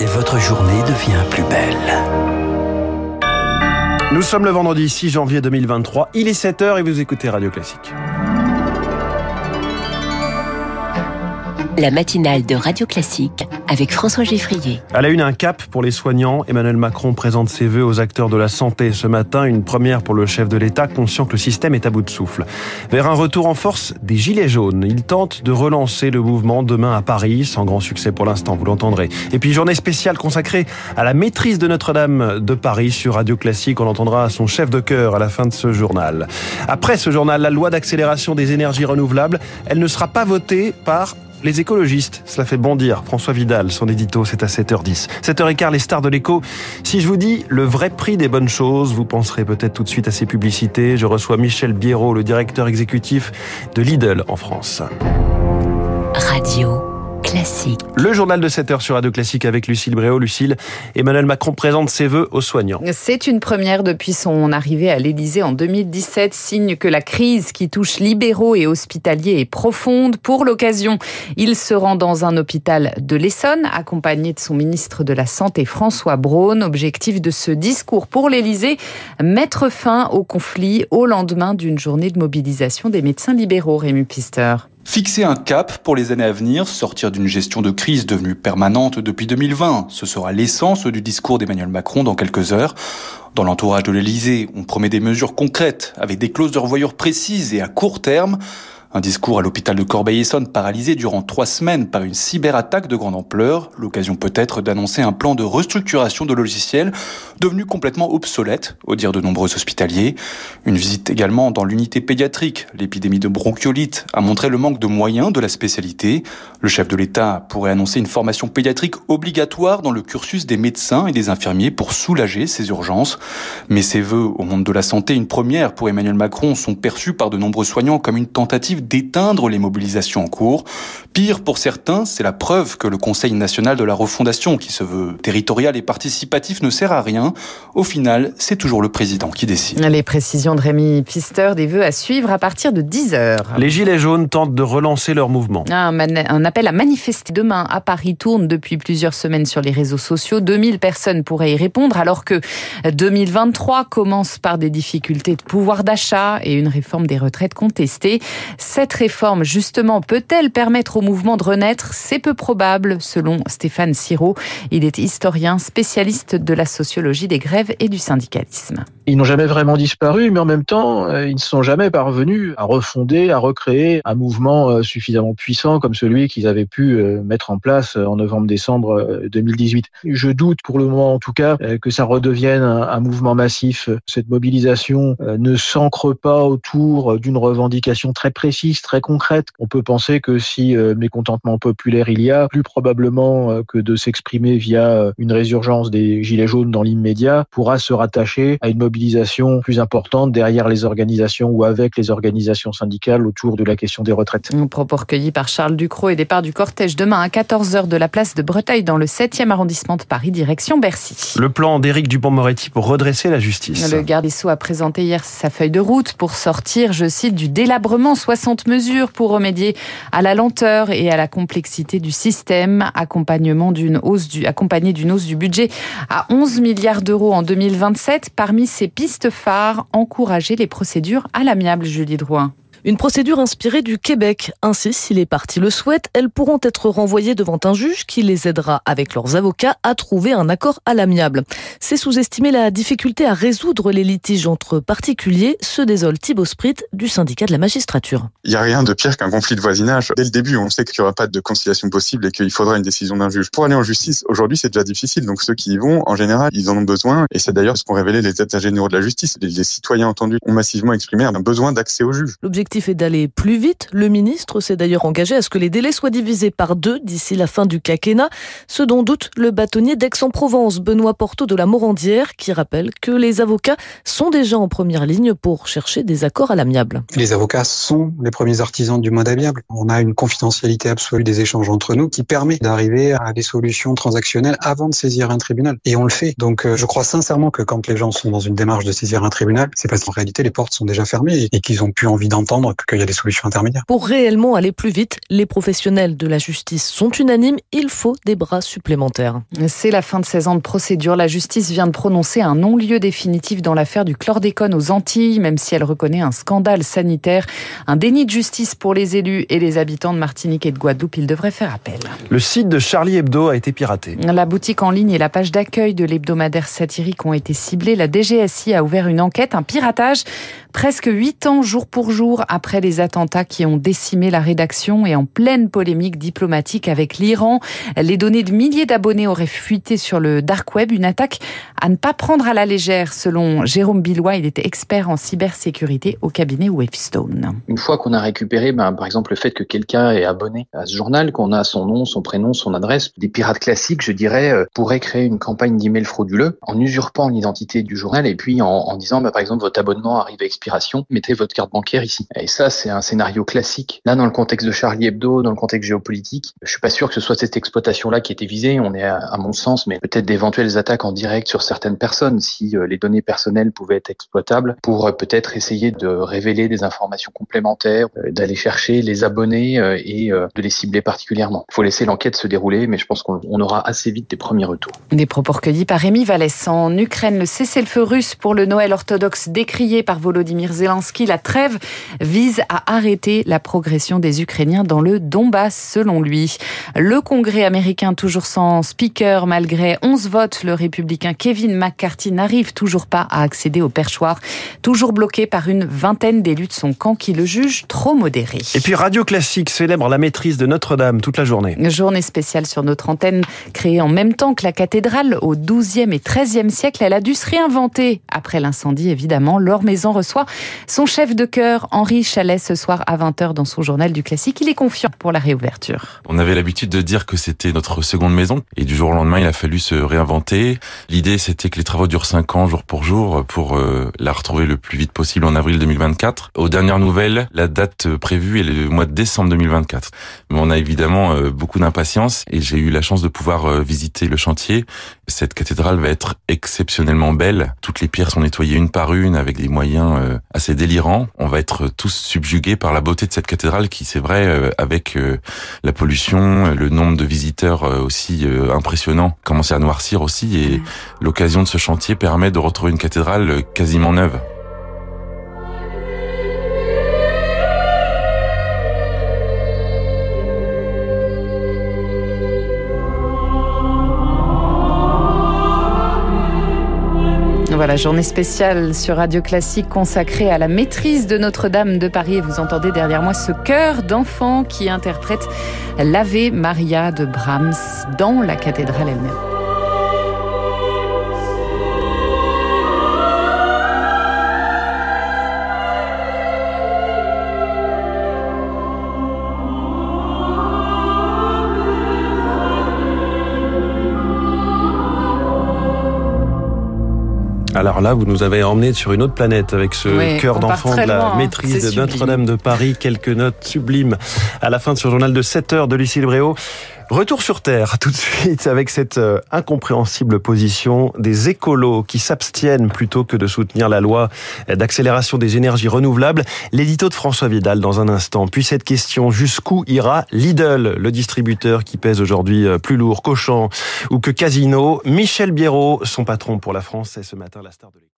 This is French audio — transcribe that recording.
et votre journée devient plus belle. Nous sommes le vendredi 6 janvier 2023. Il est 7h et vous écoutez Radio Classique. La matinale de Radio Classique avec François Geffrier. À la une, un cap pour les soignants. Emmanuel Macron présente ses vœux aux acteurs de la santé ce matin. Une première pour le chef de l'État, conscient que le système est à bout de souffle. Vers un retour en force des Gilets jaunes. Il tente de relancer le mouvement demain à Paris, sans grand succès pour l'instant, vous l'entendrez. Et puis, journée spéciale consacrée à la maîtrise de Notre-Dame de Paris sur Radio Classique. On entendra son chef de cœur à la fin de ce journal. Après ce journal, la loi d'accélération des énergies renouvelables, elle ne sera pas votée par les écologistes, cela fait bondir. François Vidal, son édito, c'est à 7h10. 7h15, les stars de l'écho. Si je vous dis le vrai prix des bonnes choses, vous penserez peut-être tout de suite à ces publicités. Je reçois Michel Biérot, le directeur exécutif de Lidl en France. Radio. Classique. Le journal de 7 heures sur Radio Classique avec Lucille Bréau. Lucille, Emmanuel Macron présente ses vœux aux soignants. C'est une première depuis son arrivée à l'Élysée en 2017, signe que la crise qui touche libéraux et hospitaliers est profonde. Pour l'occasion, il se rend dans un hôpital de l'Essonne, accompagné de son ministre de la Santé François Braun. Objectif de ce discours pour l'Élysée, mettre fin au conflit au lendemain d'une journée de mobilisation des médecins libéraux, Rémi Pister. Fixer un cap pour les années à venir, sortir d'une gestion de crise devenue permanente depuis 2020, ce sera l'essence du discours d'Emmanuel Macron dans quelques heures. Dans l'entourage de l'Elysée, on promet des mesures concrètes avec des clauses de revoyure précises et à court terme. Un discours à l'hôpital de Corbeil-Essonne paralysé durant trois semaines par une cyberattaque de grande ampleur. L'occasion peut-être d'annoncer un plan de restructuration de logiciels devenu complètement obsolète, au dire de nombreux hospitaliers. Une visite également dans l'unité pédiatrique. L'épidémie de bronchiolite a montré le manque de moyens de la spécialité. Le chef de l'État pourrait annoncer une formation pédiatrique obligatoire dans le cursus des médecins et des infirmiers pour soulager ces urgences. Mais ces vœux au monde de la santé, une première pour Emmanuel Macron, sont perçus par de nombreux soignants comme une tentative d'éteindre les mobilisations en cours. Pire pour certains, c'est la preuve que le Conseil national de la refondation, qui se veut territorial et participatif, ne sert à rien. Au final, c'est toujours le président qui décide. Les précisions de Rémi Pister, des vœux à suivre à partir de 10h. Les Gilets jaunes tentent de relancer leur mouvement. Un, un appel à manifester demain à Paris tourne depuis plusieurs semaines sur les réseaux sociaux. 2000 personnes pourraient y répondre alors que 2023 commence par des difficultés de pouvoir d'achat et une réforme des retraites contestée. Cette réforme, justement, peut-elle permettre au mouvement de renaître C'est peu probable, selon Stéphane Siro. Il est historien, spécialiste de la sociologie des grèves et du syndicalisme. Ils n'ont jamais vraiment disparu, mais en même temps, euh, ils ne sont jamais parvenus à refonder, à recréer un mouvement euh, suffisamment puissant comme celui qu'ils avaient pu euh, mettre en place en novembre-décembre 2018. Je doute pour le moment, en tout cas, que ça redevienne un mouvement massif. Cette mobilisation ne s'ancre pas autour d'une revendication très précise très concrète. On peut penser que si mécontentement populaire il y a, plus probablement euh, que de s'exprimer via euh, une résurgence des gilets jaunes dans l'immédiat, pourra se rattacher à une mobilisation plus importante derrière les organisations ou avec les organisations syndicales autour de la question des retraites. Un propos recueilli par Charles Ducrot et départ du cortège demain à 14h de la place de Breteuil dans le 7e arrondissement de Paris, direction Bercy. Le plan d'Éric Dupont-Moretti pour redresser la justice. Le garde des Sceaux a présenté hier sa feuille de route pour sortir, je cite, du délabrement 60 mesures pour remédier à la lenteur et à la complexité du système, accompagnement d'une hausse du, accompagné d'une hausse du budget à 11 milliards d'euros en 2027. Parmi ces pistes phares, encourager les procédures à l'amiable, Julie Drouin. Une procédure inspirée du Québec. Ainsi, si les parties le souhaitent, elles pourront être renvoyées devant un juge qui les aidera avec leurs avocats à trouver un accord à l'amiable. C'est sous-estimer la difficulté à résoudre les litiges entre particuliers, se désole Thibaut Sprit du syndicat de la magistrature. Il n'y a rien de pire qu'un conflit de voisinage. Dès le début, on sait qu'il n'y aura pas de conciliation possible et qu'il faudra une décision d'un juge. Pour aller en justice, aujourd'hui, c'est déjà difficile. Donc ceux qui y vont, en général, ils en ont besoin. Et c'est d'ailleurs ce qu'ont révélé les états généraux de la justice. Les, citoyens entendus ont massivement exprimé un besoin d'accès au juge est d'aller plus vite. Le ministre s'est d'ailleurs engagé à ce que les délais soient divisés par deux d'ici la fin du quinquennat, ce dont doute le bâtonnier d'Aix-en-Provence, Benoît Porto de la Morandière, qui rappelle que les avocats sont déjà en première ligne pour chercher des accords à l'amiable. Les avocats sont les premiers artisans du mode amiable. On a une confidentialité absolue des échanges entre nous qui permet d'arriver à des solutions transactionnelles avant de saisir un tribunal. Et on le fait. Donc euh, je crois sincèrement que quand les gens sont dans une démarche de saisir un tribunal, c'est parce qu'en réalité les portes sont déjà fermées et qu'ils ont plus envie d'entendre comprendre qu'il y a des solutions intermédiaires. Pour réellement aller plus vite, les professionnels de la justice sont unanimes, il faut des bras supplémentaires. C'est la fin de 16 ans de procédure. La justice vient de prononcer un non-lieu définitif dans l'affaire du chlordécone aux Antilles, même si elle reconnaît un scandale sanitaire, un déni de justice pour les élus et les habitants de Martinique et de Guadeloupe. Ils devraient faire appel. Le site de Charlie Hebdo a été piraté. La boutique en ligne et la page d'accueil de l'hebdomadaire satirique ont été ciblées. La DGSI a ouvert une enquête, un piratage presque huit ans jour pour jour après les attentats qui ont décimé la rédaction et en pleine polémique diplomatique avec l'Iran. Les données de milliers d'abonnés auraient fuité sur le dark web, une attaque à ne pas prendre à la légère selon Jérôme Billois, il était expert en cybersécurité au cabinet Wavestone. Une fois qu'on a récupéré ben, par exemple le fait que quelqu'un est abonné à ce journal, qu'on a son nom, son prénom, son adresse, des pirates classiques, je dirais, euh, pourraient créer une campagne d'email frauduleux en usurpant l'identité du journal et puis en, disant ben, par exemple votre abonnement arrive à expiration, mettez votre carte bancaire ici. Et ça c'est un scénario classique. Là dans le contexte de Charlie Hebdo, dans le contexte géopolitique, je suis pas sûr que ce soit cette exploitation-là qui était visée. On est à, mon sens, mais peut-être d'éventuelles attaques en direct sur certaines personnes si euh, les données personnelles pouvaient être exploitables pour euh, peut-être essayer de révéler des informations complémentaires, euh, d'aller chercher les abonnés et de les cibler particulièrement. Il faut laisser l'enquête se dérouler, mais je pense qu'on aura assez vite des premiers retours. Des propos recueillis par Rémi Vallès. En Ukraine, le cessez-le-feu russe pour le Noël orthodoxe décrié par Volodymyr Zelensky, la trêve vise à arrêter la progression des Ukrainiens dans le Donbass, selon lui. Le Congrès américain, toujours sans speaker, malgré 11 votes, le républicain Kevin McCarthy n'arrive toujours pas à accéder au perchoir, toujours bloqué par une vingtaine d'élus de son camp qui le jugent trop modéré. Et puis Radio Classique célèbre la maîtrise de Notre-Dame toute la journée. Journée spéciale sur notre antenne, créée en même temps que la cathédrale au XIIe et XIIIe siècle. Elle a dû se réinventer après l'incendie, évidemment. Laure Maison reçoit son chef de chœur, Henri Chalet, ce soir à 20h dans son journal du classique. Il est confiant pour la réouverture. On avait l'habitude de dire que c'était notre seconde maison et du jour au lendemain, il a fallu se réinventer. L'idée, c'était que les travaux durent 5 ans, jour pour jour, pour euh, la retrouver le plus vite possible en avril 2024. Aux dernières nouvelles, la date prévue est le mois de décembre 2024. Mais on a évidemment euh, beaucoup d'impatience et j'ai eu la chance de pouvoir euh, visiter le chantier. Cette cathédrale va être exceptionnellement belle. Toutes les pierres sont nettoyées une par une avec des moyens assez délirants. On va être tous subjugués par la beauté de cette cathédrale qui, c'est vrai, avec la pollution, le nombre de visiteurs aussi impressionnant, commence à noircir aussi et l'occasion de ce chantier permet de retrouver une cathédrale quasiment neuve. Voilà, journée spéciale sur Radio Classique consacrée à la maîtrise de Notre-Dame de Paris. Et vous entendez derrière moi ce chœur d'enfants qui interprète l'Ave Maria de Brahms dans la cathédrale elle-même. Alors là, vous nous avez emmené sur une autre planète avec ce Oui, cœur d'enfant de la loin, hein. maîtrise de. Notre-Dame de Paris. Quelques notes sublimes à la fin de ce journal de 7 heures de Lucille Bréau. Retour sur Terre tout de suite avec cette euh, incompréhensible position des écolos qui s'abstiennent plutôt que de soutenir la loi d'accélération des énergies renouvelables. L'édito de François Vidal dans un instant. Puis cette question, jusqu'où ira Lidl, le distributeur qui pèse aujourd'hui euh, plus lourd qu'Auchan ou que Casino? Michel Biérot, son patron pour la France, est ce matin la star de l'équipe.